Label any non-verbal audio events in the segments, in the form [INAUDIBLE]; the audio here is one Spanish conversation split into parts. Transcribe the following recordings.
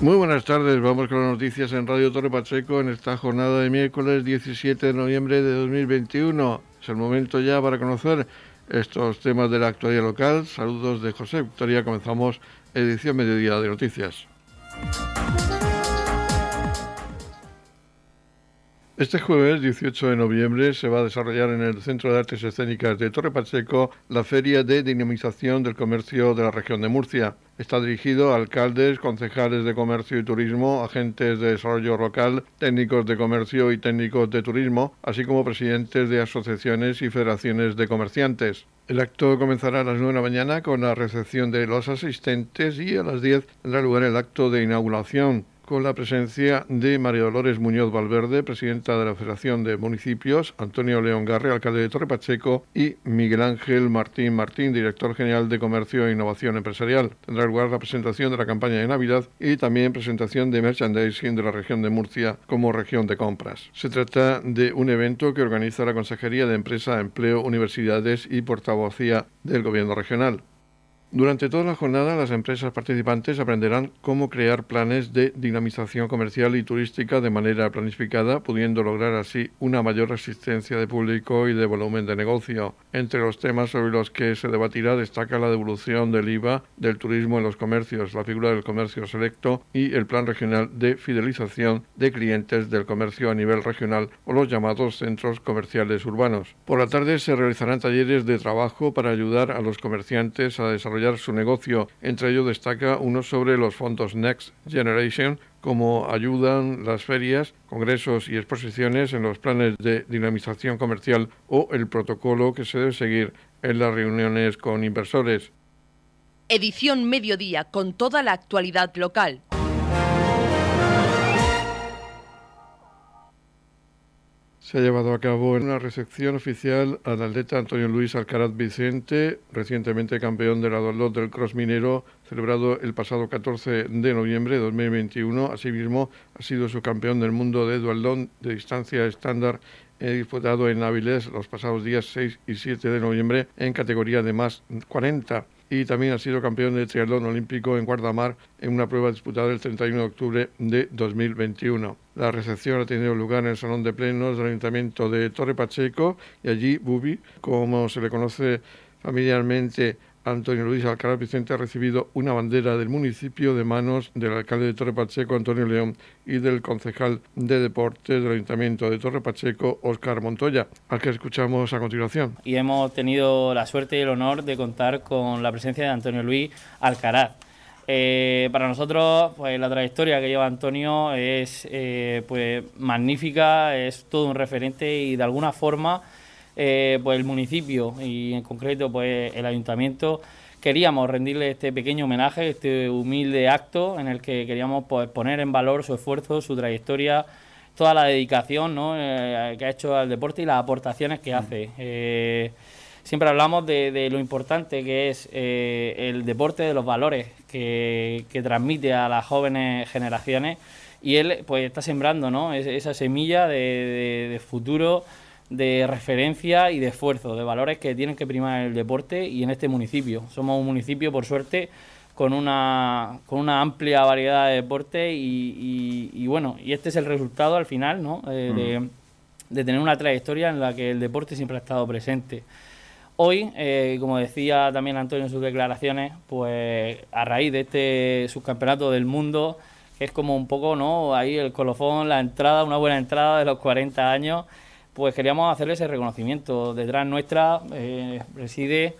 Muy buenas tardes, vamos con las noticias en Radio Torre Pacheco en esta jornada de miércoles 17 de noviembre de 2021. Es el momento ya para conocer estos temas de la actualidad local. Saludos de José Victoria, comenzamos edición mediodía de noticias. Este jueves 18 de noviembre se va a desarrollar en el Centro de Artes Escénicas de Torre Pacheco la Feria de Dinamización del Comercio de la región de Murcia. Está dirigido a alcaldes, concejales de comercio y turismo, agentes de desarrollo local, técnicos de comercio y técnicos de turismo, así como presidentes de asociaciones y federaciones de comerciantes. El acto comenzará a las 9 de la mañana con la recepción de los asistentes y a las 10 tendrá lugar el acto de inauguración con la presencia de María Dolores Muñoz Valverde, presidenta de la Federación de Municipios, Antonio León Garre, alcalde de Torre Pacheco, y Miguel Ángel Martín Martín, director general de Comercio e Innovación Empresarial. Tendrá lugar la presentación de la campaña de Navidad y también presentación de merchandising de la región de Murcia como región de compras. Se trata de un evento que organiza la Consejería de Empresa, Empleo, Universidades y Portavocía del Gobierno Regional. Durante toda la jornada, las empresas participantes aprenderán cómo crear planes de dinamización comercial y turística de manera planificada, pudiendo lograr así una mayor asistencia de público y de volumen de negocio. Entre los temas sobre los que se debatirá destaca la devolución del IVA del turismo en los comercios, la figura del comercio selecto y el plan regional de fidelización de clientes del comercio a nivel regional o los llamados centros comerciales urbanos. Por la tarde se realizarán talleres de trabajo para ayudar a los comerciantes a desarrollar su negocio. Entre ellos destaca uno sobre los fondos Next Generation, como ayudan las ferias, congresos y exposiciones en los planes de dinamización comercial o el protocolo que se debe seguir en las reuniones con inversores. Edición Mediodía con toda la actualidad local. Se ha llevado a cabo una recepción oficial al atleta Antonio Luis Alcaraz Vicente, recientemente campeón de la Dualón del Cross Minero, celebrado el pasado 14 de noviembre de 2021. Asimismo, ha sido su campeón del mundo de dualdón de distancia estándar He disputado en Avilés los pasados días 6 y 7 de noviembre en categoría de más 40 y también ha sido campeón de triatlón olímpico en Guardamar en una prueba disputada el 31 de octubre de 2021. La recepción ha tenido lugar en el Salón de Plenos del Ayuntamiento de Torre Pacheco y allí Bubi, como se le conoce familiarmente Antonio Luis Alcalá Vicente ha recibido una bandera del municipio de manos del alcalde de Torre Pacheco, Antonio León, y del concejal de deportes del Ayuntamiento de Torre Pacheco, Óscar Montoya, al que escuchamos a continuación. Y hemos tenido la suerte y el honor de contar con la presencia de Antonio Luis Alcaraz. Eh, para nosotros, pues la trayectoria que lleva Antonio es eh, pues magnífica, es todo un referente y de alguna forma eh, pues el municipio y en concreto pues el ayuntamiento queríamos rendirle este pequeño homenaje, este humilde acto en el que queríamos pues, poner en valor su esfuerzo, su trayectoria, toda la dedicación eh, que ha hecho al deporte y las aportaciones que hace. Eh, siempre hablamos de, lo importante que es el deporte, de los valores que, transmite a las jóvenes generaciones y él pues está sembrando ¿no? esa semilla de futuro de referencia y de esfuerzo, de valores que tienen que primar el deporte y en este municipio. Somos un municipio, por suerte, con una, con una amplia variedad de deportes y, bueno, y este es el resultado al final, ¿no? Eh, de, de, tener una trayectoria en la que el deporte siempre ha estado presente. Hoy, eh, como decía también Antonio en sus declaraciones, pues a raíz de este subcampeonato del mundo, que es como un poco, ¿no? Ahí el colofón, la entrada, una buena entrada de los 40 años, pues queríamos hacerle ese reconocimiento. Detrás nuestra eh, reside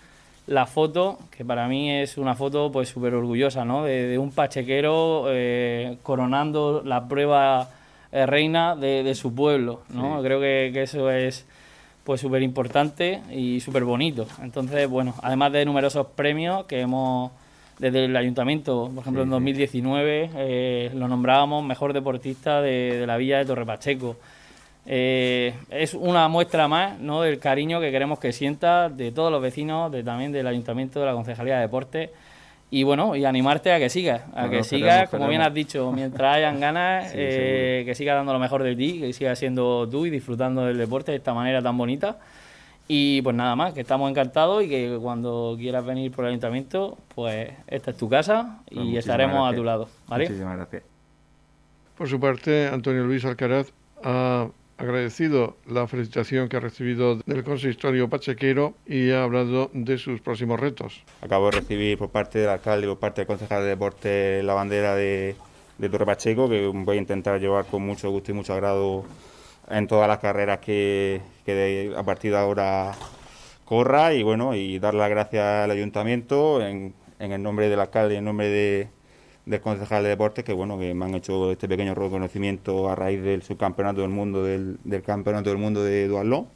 la foto, que para mí es una foto pues súper orgullosa, ¿no? De, un pachequero eh, coronando la prueba eh, reina de, su pueblo, ¿no? Creo que, eso es pues súper importante y súper bonito. Entonces, bueno, además de numerosos premios que hemos desde el ayuntamiento, por ejemplo en 2019 lo nombrábamos mejor deportista de, de la villa de Torre Pacheco. Eh, es una muestra más ¿no? del cariño que queremos que sienta de todos los vecinos, de, también del Ayuntamiento, de la Concejalía de Deportes. Y bueno, y animarte a que sigas, a que sigas, como bien has dicho, mientras hayan ganas, [LAUGHS] eh, que sigas dando lo mejor de ti, que sigas siendo tú y disfrutando del deporte de esta manera tan bonita. Y pues nada más, que estamos encantados y que cuando quieras venir por el ayuntamiento, pues esta es tu casa y pues estaremos a tu lado. ¿vale? Muchísimas gracias. Por su parte, Antonio Luis Alcaraz ha agradecido la felicitación que ha recibido del consistorio pachequero y ha hablado de sus próximos retos. Acabo de recibir por parte del alcalde y por parte del concejal de deporte la bandera de, Torre Pacheco, que voy a intentar llevar con mucho gusto y mucho agrado en todas las carreras que, a partir de ahora corra y bueno y dar las gracias al ayuntamiento en, en el nombre del alcalde y en nombre de, del concejal de deportes que bueno que me han hecho este pequeño reconocimiento a raíz del subcampeonato del mundo del, campeonato del mundo de duatlón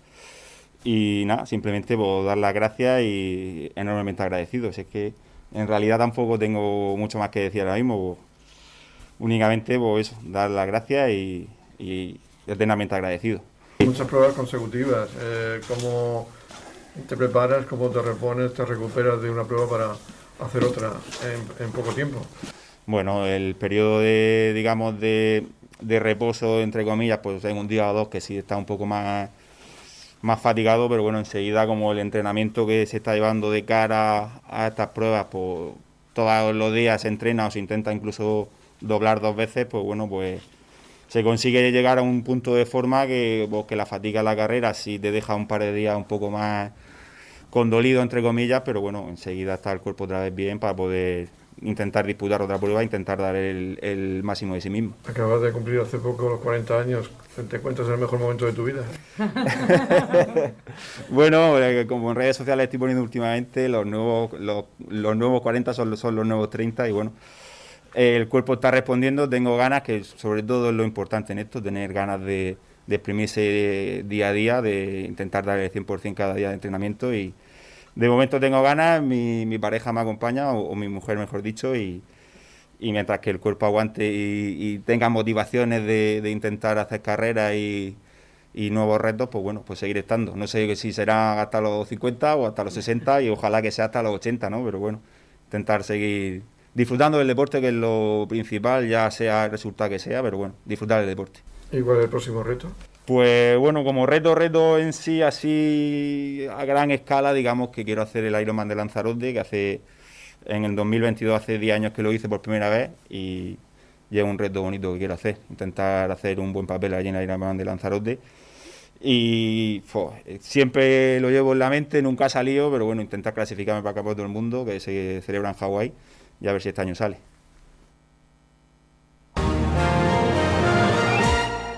y nada simplemente pues, dar las gracias y enormemente agradecido. Es que en realidad tampoco tengo mucho más que decir ahora mismo pues, únicamente pues eso dar las gracias y, eternamente agradecido. Muchas pruebas consecutivas eh, cómo te preparas cómo te repones te recuperas de una prueba para hacer otra en poco tiempo bueno, el periodo de, digamos, de, de reposo, entre comillas, pues en un día o dos que sí está un poco más, más fatigado, pero bueno, enseguida como el entrenamiento que se está llevando de cara a estas pruebas, pues todos los días se entrena o se intenta incluso doblar dos veces, pues bueno, pues se consigue llegar a un punto de forma que, pues, que la fatiga de la carrera sí te deja un par de días un poco más condolido, entre comillas, pero bueno, enseguida está el cuerpo otra vez bien para poder intentar disputar otra prueba, intentar dar el, máximo de sí mismo. Acabas de cumplir hace poco los 40 años, ¿te cuentas el mejor momento de tu vida? [LAUGHS] bueno, eh, como en redes sociales estoy poniendo últimamente, los nuevos, los, nuevos 40 son, son los nuevos 30 y bueno, el cuerpo está respondiendo, tengo ganas, que sobre todo es lo importante en esto, tener ganas de, de exprimirse día a día, de intentar dar el 100% cada día de entrenamiento y de momento tengo ganas, mi, pareja me acompaña, o, mi mujer mejor dicho, y, mientras que el cuerpo aguante y, tenga motivaciones de, de, intentar hacer carreras y, y, nuevos retos, pues bueno, pues seguir estando. No sé si será hasta los 50 o hasta los 60 y ojalá que sea hasta los 80, ¿no? Pero bueno, intentar seguir disfrutando del deporte, que es lo principal, ya sea el resultado que sea, pero bueno, disfrutar del deporte. ¿Y cuál es el próximo reto? Pues bueno, como reto, reto en sí, así a gran escala, digamos que quiero hacer el Ironman de Lanzarote, que hace en el 2022, hace 10 años que lo hice por primera vez y, es un reto bonito que quiero hacer, intentar hacer un buen papel allí en el Ironman de Lanzarote. Y siempre lo llevo en la mente, nunca ha salido, pero bueno, intentar clasificarme para Campeonato del Mundo, que se celebra en Hawái, y a ver si este año sale.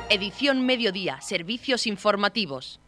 Edición Mediodía, Servicios Informativos.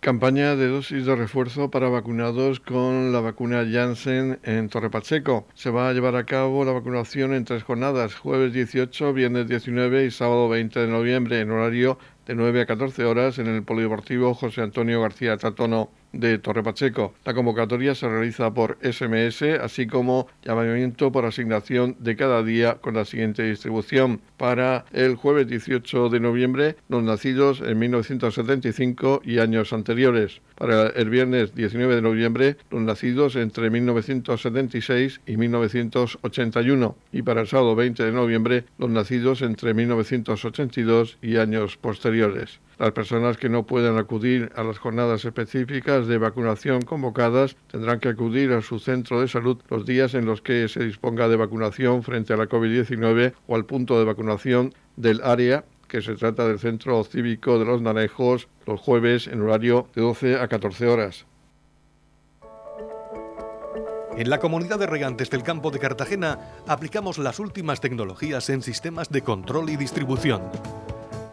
Campaña de dosis de refuerzo para vacunados con la vacuna Janssen en Torre Pacheco. Se va a llevar a cabo la vacunación en tres jornadas, jueves 18, viernes 19 y sábado 20 de noviembre, en horario de 9 a 14 horas en el Polideportivo José Antonio García Tatono de Torre Pacheco. La convocatoria se realiza por SMS, así como llamamiento por asignación de cada día con la siguiente distribución. Para el jueves 18 de noviembre, los nacidos en 1975 y años anteriores. Para el viernes 19 de noviembre, los nacidos entre 1976 y 1981. Y para el sábado 20 de noviembre, los nacidos entre 1982 y años posteriores. Las personas que no puedan acudir a las jornadas específicas de vacunación convocadas tendrán que acudir a su centro de salud los días en los que se disponga de vacunación frente a la COVID-19 o al punto de vacunación del área que se trata del Centro Cívico de los Naranjos los jueves en horario de 12 a 14 horas. En la comunidad de regantes del campo de Cartagena aplicamos las últimas tecnologías en sistemas de control y distribución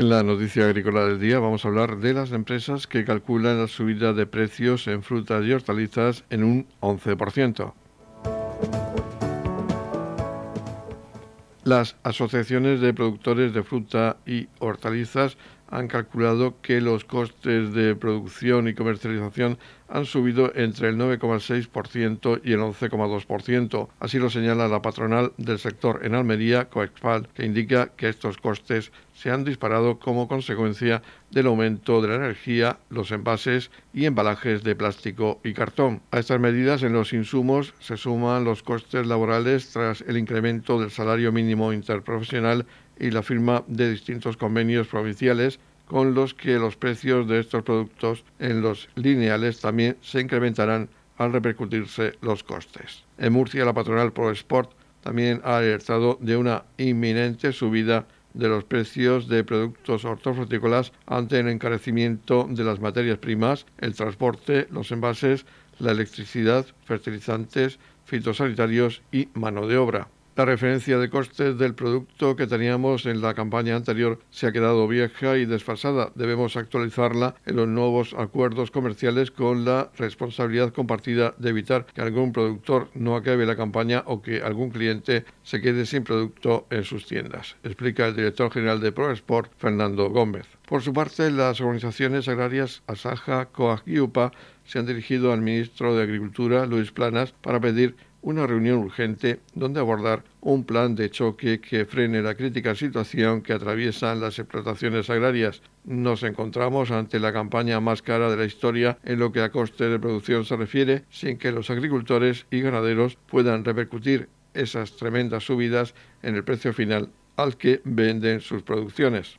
En la noticia agrícola del día vamos a hablar de las empresas que calculan la subida de precios en frutas y hortalizas en un 11%. Las asociaciones de productores de fruta y hortalizas han calculado que los costes de producción y comercialización han subido entre el 9,6% y el 11,2%. Así lo señala la patronal del sector en Almería, Coexpal, que indica que estos costes se han disparado como consecuencia del aumento de la energía, los envases y embalajes de plástico y cartón. A estas medidas en los insumos se suman los costes laborales tras el incremento del salario mínimo interprofesional y la firma de distintos convenios provinciales con los que los precios de estos productos en los lineales también se incrementarán al repercutirse los costes. En Murcia, la patronal ProSport también ha alertado de una inminente subida de los precios de productos hortofrutícolas ante el encarecimiento de las materias primas, el transporte, los envases, la electricidad, fertilizantes, fitosanitarios y mano de obra. La referencia de costes del producto que teníamos en la campaña anterior se ha quedado vieja y desfasada. Debemos actualizarla en los nuevos acuerdos comerciales con la responsabilidad compartida de evitar que algún productor no acabe la campaña o que algún cliente se quede sin producto en sus tiendas, explica el director general de ProSport, Fernando Gómez. Por su parte, las organizaciones agrarias Asaja, COAG y UPA se han dirigido al ministro de Agricultura, Luis Planas, para pedir una reunión urgente donde abordar un plan de choque que frene la crítica situación que atraviesan las explotaciones agrarias. Nos encontramos ante la campaña más cara de la historia en lo que a coste de producción se refiere, sin que los agricultores y ganaderos puedan repercutir esas tremendas subidas en el precio final al que venden sus producciones.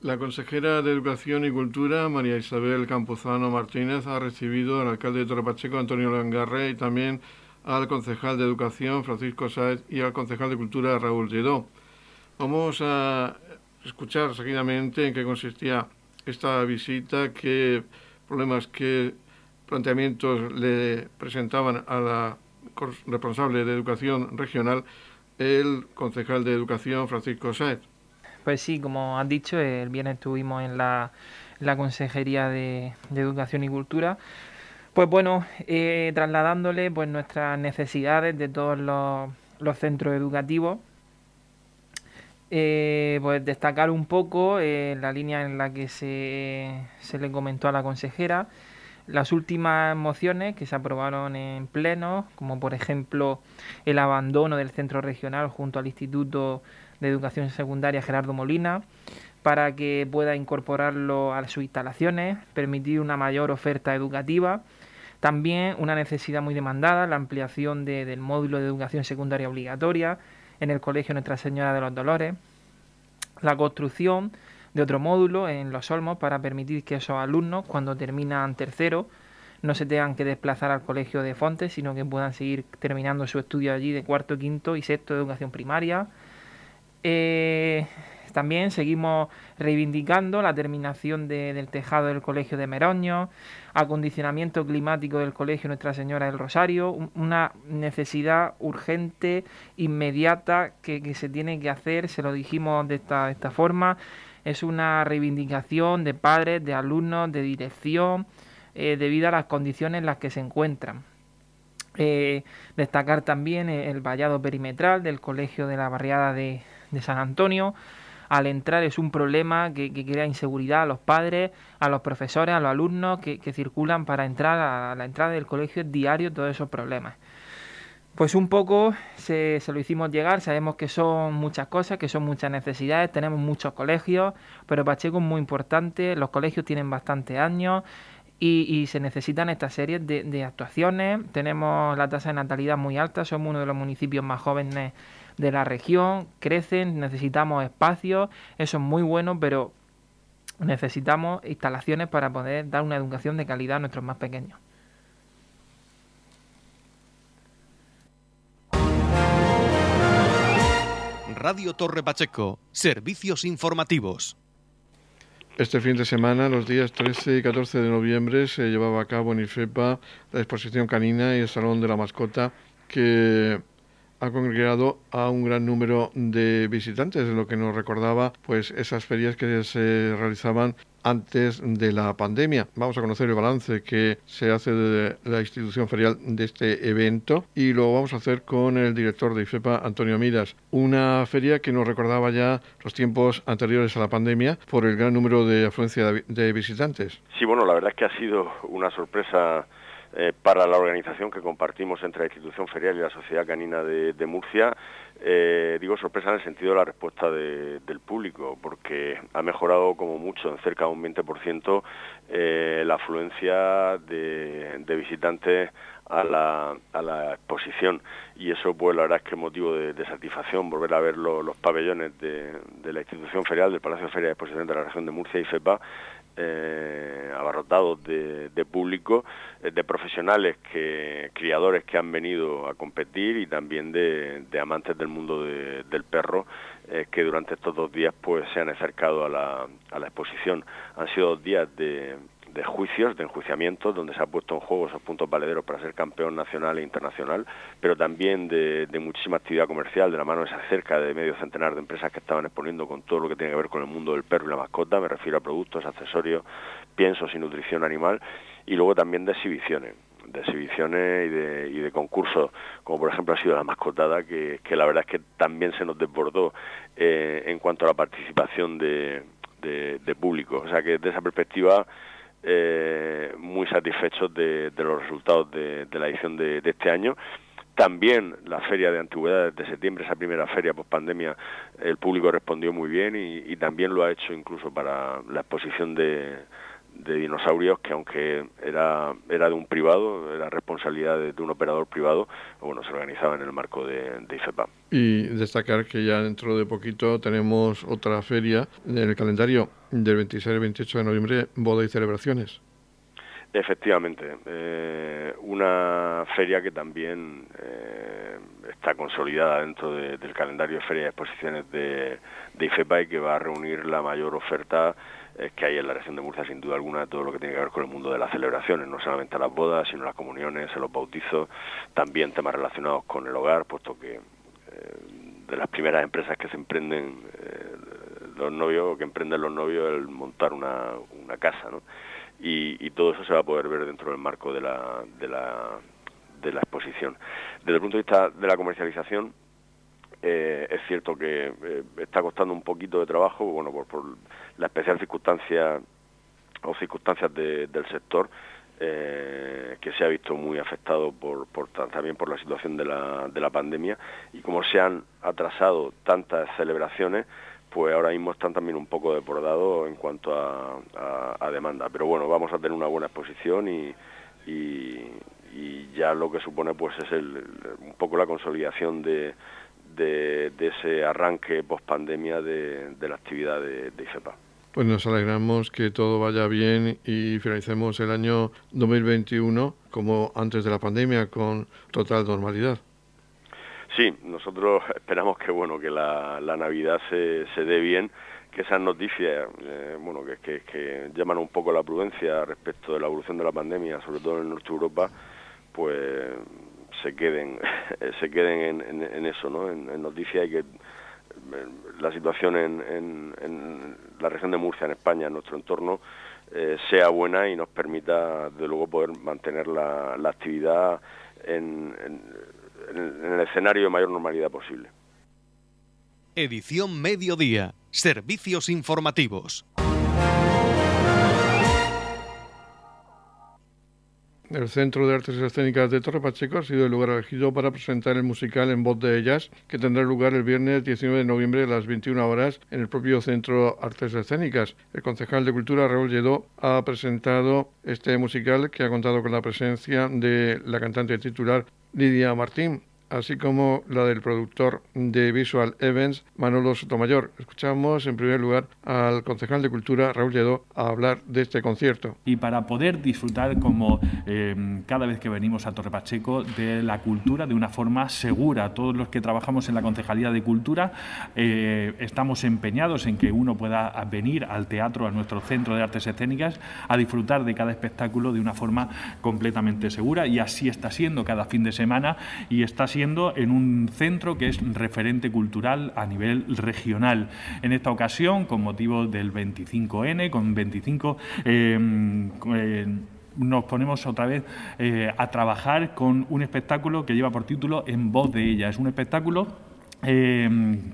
La consejera de Educación y Cultura, María Isabel Campuzano Martínez, ha recibido al alcalde de Torrepacheco, Antonio Langarre, y también al concejal de Educación, Francisco Sáez, y al concejal de Cultura, Raúl Lledó. Vamos a escuchar seguidamente en qué consistía esta visita, qué problemas, qué planteamientos le presentaban a la responsable de Educación Regional, el concejal de Educación, Francisco Sáez. Pues sí, como has dicho, el viernes estuvimos en la, Consejería de, Educación y Cultura. Pues bueno, eh, trasladándole pues nuestras necesidades de todos los, centros educativos. Eh, pues destacar un poco eh, la línea en la que se, se le comentó a la consejera las últimas mociones que se aprobaron en pleno, como por ejemplo el abandono del centro regional junto al Instituto de Educación Secundaria Gerardo Molina para que pueda incorporarlo a sus instalaciones, permitir una mayor oferta educativa. También una necesidad muy demandada, la ampliación del módulo de educación secundaria obligatoria en el Colegio Nuestra Señora de los Dolores, la construcción de otro módulo en Los Olmos para permitir que esos alumnos, cuando terminan tercero, no se tengan que desplazar al colegio de Fontes, sino que puedan seguir terminando su estudio allí de cuarto, quinto y sexto de educación primaria, eh, también seguimos reivindicando la terminación del tejado del Colegio de Meroño, acondicionamiento climático del Colegio Nuestra Señora del Rosario, una necesidad urgente, inmediata, que, se tiene que hacer, se lo dijimos de esta, forma, es una reivindicación de padres, de alumnos, de dirección, eh, debido a las condiciones en las que se encuentran. Eh, destacar también el vallado perimetral del Colegio de la Barriada de, de San Antonio, al entrar es un problema que, crea inseguridad a los padres, a los profesores, a los alumnos que, circulan para entrar a la entrada del colegio diario, todos esos problemas. Pues un poco se, lo hicimos llegar, sabemos que son muchas cosas, que son muchas necesidades, tenemos muchos colegios, pero Pacheco es muy importante, los colegios tienen bastantes años y, se necesitan estas series de, de actuaciones, tenemos la tasa de natalidad muy alta, somos uno de los municipios más jóvenes de la región, crecen, necesitamos espacios, eso es muy bueno, pero necesitamos instalaciones para poder dar una educación de calidad a nuestros más pequeños. Radio Torre Pacheco, servicios informativos. Este fin de semana, los días 13 y 14 de noviembre, se llevaba a cabo en IFEPA la exposición canina y el Salón de la Mascota que ha congregado a un gran número de visitantes, lo que nos recordaba pues esas ferias que se realizaban antes de la pandemia. Vamos a conocer el balance que se hace de la institución ferial de este evento y lo vamos a hacer con el director de IFEPA, Antonio Miras. Una feria que nos recordaba ya los tiempos anteriores a la pandemia por el gran número de afluencia de visitantes. Sí, bueno, la verdad es que ha sido una sorpresa eh, para la organización que compartimos entre la institución ferial y la Sociedad Canina de, Murcia. Eh, digo sorpresa en el sentido de la respuesta del público, porque ha mejorado como mucho, en cerca de un 20%, eh, la afluencia de, visitantes a la, exposición y eso pues la verdad es que es motivo de, satisfacción volver a ver los pabellones de, la institución ferial del Palacio de Feria de Exposición de la región de Murcia y FEPA eh, abarrotados de, público, eh, de profesionales, que criadores que han venido a competir y también de, amantes del mundo del perro eh, que durante estos dos días pues se han acercado a la, a la exposición. Han sido dos días de, de juicios, de enjuiciamientos, donde se ha puesto en juego esos puntos valederos para ser campeón nacional e internacional, pero también de, muchísima actividad comercial, de la mano de esa cerca de medio centenar de empresas que estaban exponiendo con todo lo que tiene que ver con el mundo del perro y la mascota, me refiero a productos, accesorios, piensos y nutrición animal, y luego también de exhibiciones de exhibiciones y de, concursos, como por ejemplo ha sido la mascotada, que, la verdad es que también se nos desbordó eh, en cuanto a la participación de, de, público. O sea que desde esa perspectiva eh, muy satisfechos de, los resultados de, la edición de, este año. También la feria de antigüedades de septiembre, esa primera feria post pandemia, el público respondió muy bien y también lo ha hecho incluso para la exposición de, de dinosaurios que aunque era, era de un privado, era responsabilidad de, un operador privado, bueno, se organizaba en el marco de, de, IFEPA. Y destacar que ya dentro de poquito tenemos otra feria en el calendario del 26 al 28 de noviembre, boda y celebraciones. Efectivamente, eh, una feria que también eh, está consolidada dentro del calendario de ferias y exposiciones de, de IFEPA y que va a reunir la mayor oferta que hay en la región de Murcia sin duda alguna todo lo que tiene que ver con el mundo de las celebraciones, no solamente las bodas, sino las comuniones, los bautizos, también temas relacionados con el hogar, puesto que eh, de las primeras empresas que se emprenden eh, los novios, que emprenden los novios, el montar una, una casa, ¿no? Y, todo eso se va a poder ver dentro del marco de la, de la, de la exposición. Desde el punto de vista de la comercialización, eh, es cierto que eh, está costando un poquito de trabajo, bueno, por, la especial circunstancia o circunstancias del sector, eh, que se ha visto muy afectado por, también por la situación de la, de la pandemia y como se han atrasado tantas celebraciones, pues ahora mismo están también un poco desbordados en cuanto a, demanda. Pero bueno, vamos a tener una buena exposición y, y, ya lo que supone pues es el, un poco la consolidación de, de, ese arranque post pandemia de, la actividad de, de. Pues nos alegramos que todo vaya bien y finalicemos el año 2021 como antes de la pandemia con total normalidad. Sí, nosotros [LAUGHS] esperamos que bueno que la, Navidad se, se dé bien, que esas noticias eh, bueno que, que, llaman un poco la prudencia respecto de la evolución de la pandemia, sobre todo en el norte de Europa, pues se queden [LAUGHS] se queden en, eso, ¿no? En, noticias y que la situación en, en, la región de Murcia, en España, en nuestro entorno, eh, sea buena y nos permita, de luego, poder mantener la, la actividad en, en el escenario de mayor normalidad posible. Edición Mediodía. Servicios informativos. El Centro de Artes Escénicas de Torre Pacheco ha sido el lugar elegido para presentar el musical En Voz de Ellas, que tendrá lugar el viernes 19 de noviembre a las 21 horas en el propio Centro Artes Escénicas. El concejal de Cultura, Raúl Lledó, ha presentado este musical que ha contado con la presencia de la cantante titular Lidia Martín. Así como la del productor de Visual Events, Manolo Sotomayor. Escuchamos en primer lugar al concejal de Cultura, Raúl Lledó, a hablar de este concierto. Y para poder disfrutar, como em, cada vez que venimos a Torre Pacheco, de la cultura de una forma segura. Todos los que trabajamos en la Concejalía de Cultura eh, estamos empeñados en que uno pueda venir al teatro, a nuestro centro de artes escénicas, a disfrutar de cada espectáculo de una forma completamente segura y así está siendo cada fin de semana y está en un centro que es referente cultural a nivel regional. En esta ocasión, con motivo del 25N, con 25... Em, eh, nos ponemos otra vez eh, a trabajar con un espectáculo que lleva por título En voz de ella. Es un espectáculo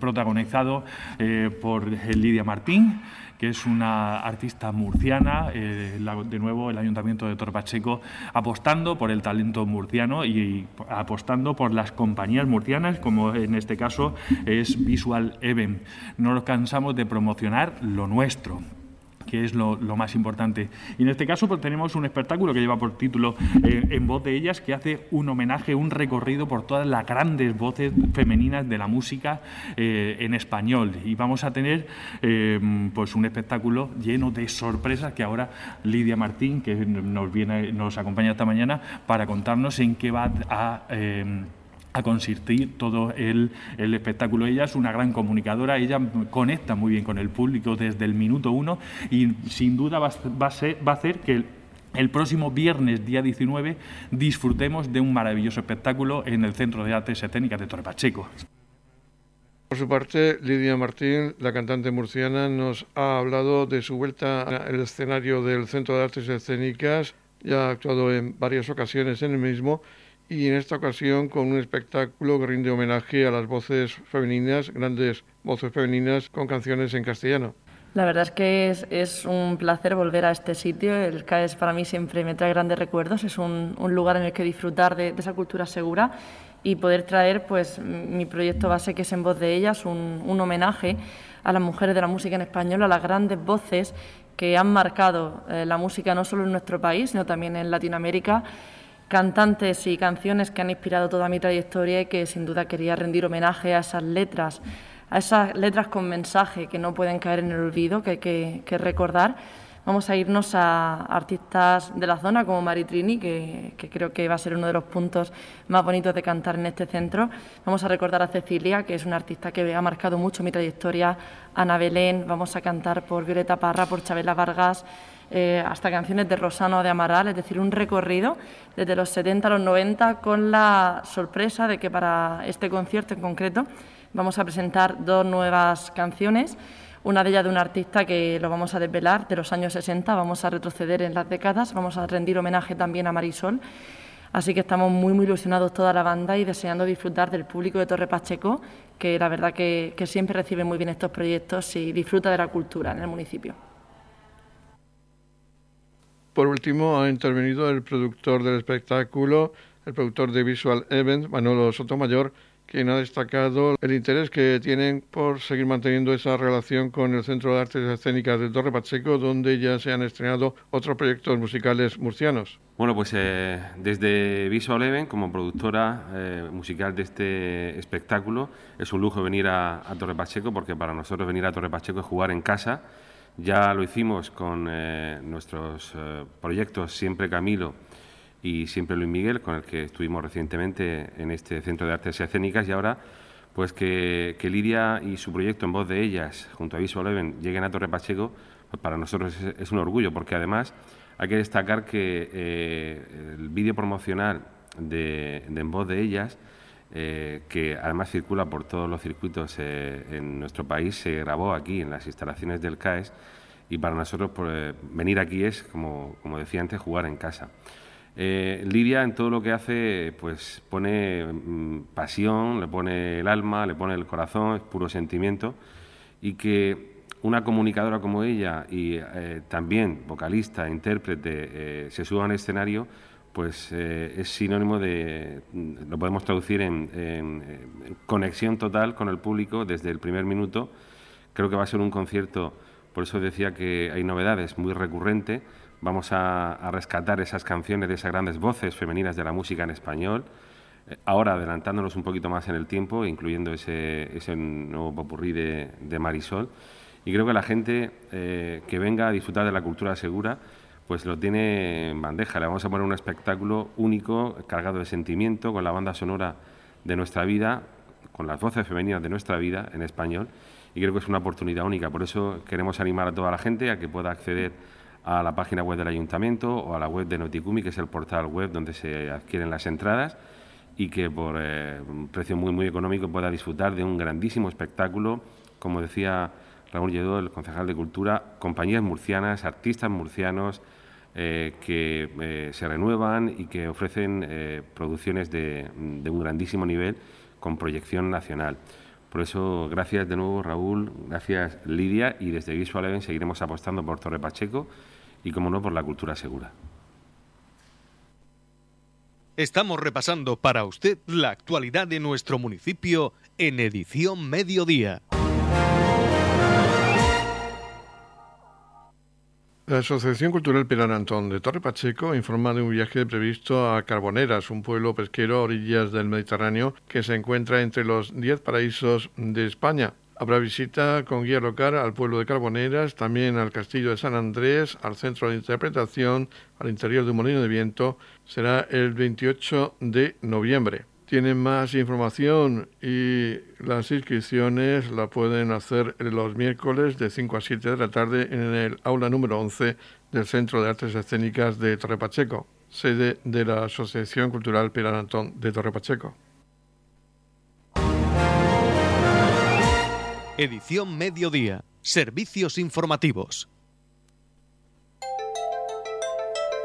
protagonizado eh, por Lidia Martín que es una artista murciana, eh, de nuevo el Ayuntamiento de Torpacheco apostando por el talento murciano y apostando por las compañías murcianas, como en este caso es Visual Event. No nos cansamos de promocionar lo nuestro que es lo, más importante. Y en este caso pues, tenemos un espectáculo que lleva por título eh, En voz de ellas, que hace un homenaje, un recorrido por todas las grandes voces femeninas de la música eh, en español. Y vamos a tener eh, pues un espectáculo lleno de sorpresas que ahora Lidia Martín, que nos, viene, nos acompaña esta mañana, para contarnos en qué va a a consistir todo el, espectáculo. Ella es una gran comunicadora, ella conecta muy bien con el público desde el minuto uno y sin duda va, a, ser, va a hacer que el, próximo viernes, día 19, disfrutemos de un maravilloso espectáculo en el Centro de Artes Escénicas de Torre Pacheco. Por su parte, Lidia Martín, la cantante murciana, nos ha hablado de su vuelta al escenario del Centro de Artes Escénicas. Ya ha actuado en varias ocasiones en el mismo y en esta ocasión con un espectáculo que rinde homenaje a las voces femeninas, grandes voces femeninas con canciones en castellano. La verdad es que es, un placer volver a este sitio. El CAES para mí siempre me trae grandes recuerdos. Es un, lugar en el que disfrutar de, esa cultura segura y poder traer pues, mi proyecto base, que es En Voz de Ellas, un, homenaje a las mujeres de la música en español, a las grandes voces que han marcado eh, la música no solo en nuestro país, sino también en Latinoamérica cantantes y canciones que han inspirado toda mi trayectoria y que sin duda quería rendir homenaje a esas letras, a esas letras con mensaje que no pueden caer en el olvido, que hay que, recordar. Vamos a irnos a artistas de la zona como Maritrini, que, que, creo que va a ser uno de los puntos más bonitos de cantar en este centro. Vamos a recordar a Cecilia, que es una artista que ha marcado mucho mi trayectoria, Ana Belén, vamos a cantar por Violeta Parra, por Chabela Vargas, eh, hasta canciones de Rosano de Amaral, es decir, un recorrido desde los 70 a los 90 con la sorpresa de que para este concierto en concreto vamos a presentar dos nuevas canciones, una de ellas de un artista que lo vamos a desvelar de los años 60, vamos a retroceder en las décadas, vamos a rendir homenaje también a Marisol. Así que estamos muy, muy ilusionados toda la banda y deseando disfrutar del público de Torre Pacheco, que la verdad que siempre recibe muy bien estos proyectos y disfruta de la cultura en el municipio. Por último, ha intervenido el productor del espectáculo, el productor de Visual Events, Manolo Sotomayor, quien ha destacado el interés que tienen por seguir manteniendo esa relación con el Centro de Artes Escénicas de Torre Pacheco, donde ya se han estrenado otros proyectos musicales murcianos. Bueno, pues eh, desde Visual Event, como productora eh, musical de este espectáculo, es un lujo venir a, a Torre Pacheco, porque para nosotros venir a Torre Pacheco es jugar en casa ya lo hicimos con eh, nuestros eh, proyectos Siempre Camilo y Siempre Luis Miguel, con el que estuvimos recientemente en este Centro de Artes Escénicas y ahora pues que, Lidia y su proyecto en voz de ellas, junto a Visual Even, lleguen a Torre Pacheco, pues para nosotros es, un orgullo, porque además hay que destacar que eh, el vídeo promocional de, de En voz de ellas eh, que además circula por todos los circuitos eh, en nuestro país, se grabó aquí en las instalaciones del CAES y para nosotros pues, venir aquí es, como, como, decía antes, jugar en casa. Eh, Lidia en todo lo que hace pues pone mm, pasión, le pone el alma, le pone el corazón, es puro sentimiento y que una comunicadora como ella y también vocalista, intérprete, se suba a un escenario pues eh, es sinónimo de, lo podemos traducir en, conexión total con el público desde el primer minuto. Creo que va a ser un concierto, por eso decía que hay novedades, muy recurrente. Vamos a, rescatar esas canciones de esas grandes voces femeninas de la música en español. eh, ahora adelantándonos un poquito más en el tiempo, incluyendo ese, ese nuevo popurrí de, de Marisol. Y creo que la gente eh, que venga a disfrutar de la cultura segura, pues lo tiene en bandeja. Le vamos a poner un espectáculo único, cargado de sentimiento, con la banda sonora de nuestra vida, con las voces femeninas de nuestra vida en español. Y creo que es una oportunidad única. Por eso queremos animar a toda la gente a que pueda acceder a la página web del ayuntamiento o a la web de Noticumi, que es el portal web donde se adquieren las entradas y que por eh, un precio muy muy económico pueda disfrutar de un grandísimo espectáculo, como decía Raúl Lledó, el concejal de Cultura, compañías murcianas, artistas murcianos eh, que eh, se renuevan y que ofrecen producciones de, un grandísimo nivel con proyección nacional. Por eso, gracias de nuevo, Raúl, gracias Lidia, y desde Visual Event seguiremos apostando por Torre Pacheco y, como no, por la cultura segura. Estamos repasando para usted la actualidad de nuestro municipio en edición mediodía. La Asociación Cultural Pilar Antón de Torre Pacheco informa de un viaje previsto a Carboneras, un pueblo pesquero a orillas del Mediterráneo que se encuentra entre los 10 paraísos de España. Habrá visita con guía local al pueblo de Carboneras, también al castillo de San Andrés, al centro de interpretación, al interior de un molino de viento. Será el 28 de noviembre. Tienen más información y las inscripciones la pueden hacer los miércoles de 5 a 7 de la tarde en el aula número 11 del Centro de Artes Escénicas de Torre Pacheco, sede de la Asociación Cultural Pilar Antón de Torre Pacheco. Edición Mediodía. Servicios informativos.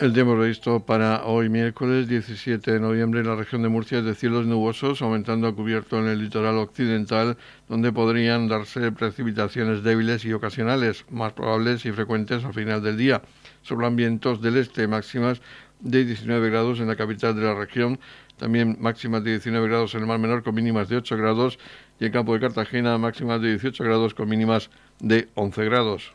El tiempo previsto para hoy miércoles 17 de noviembre en la región de Murcia es de cielos nubosos, aumentando a cubierto en el litoral occidental, donde podrían darse precipitaciones débiles y ocasionales, más probables y frecuentes al final del día. Soplan vientos del este máximas de 19 grados en la capital de la región, también máximas de 19 grados en el Mar Menor con mínimas de 8 grados y en Campo de Cartagena máximas de 18 grados con mínimas de 11 grados.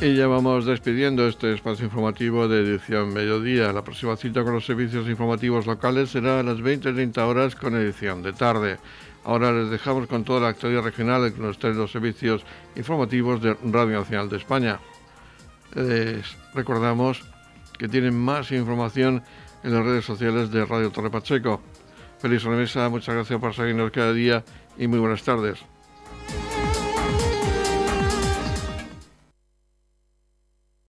Y ya vamos despidiendo este espacio informativo de edición mediodía. La próxima cita con los servicios informativos locales será a las 20.30 horas con edición de tarde. Ahora les dejamos con toda la actualidad regional en los tres servicios informativos de Radio Nacional de España. Les recordamos que tienen más información en las redes sociales de Radio Torre Pacheco. Feliz remesa, muchas gracias por seguirnos cada día y muy buenas tardes.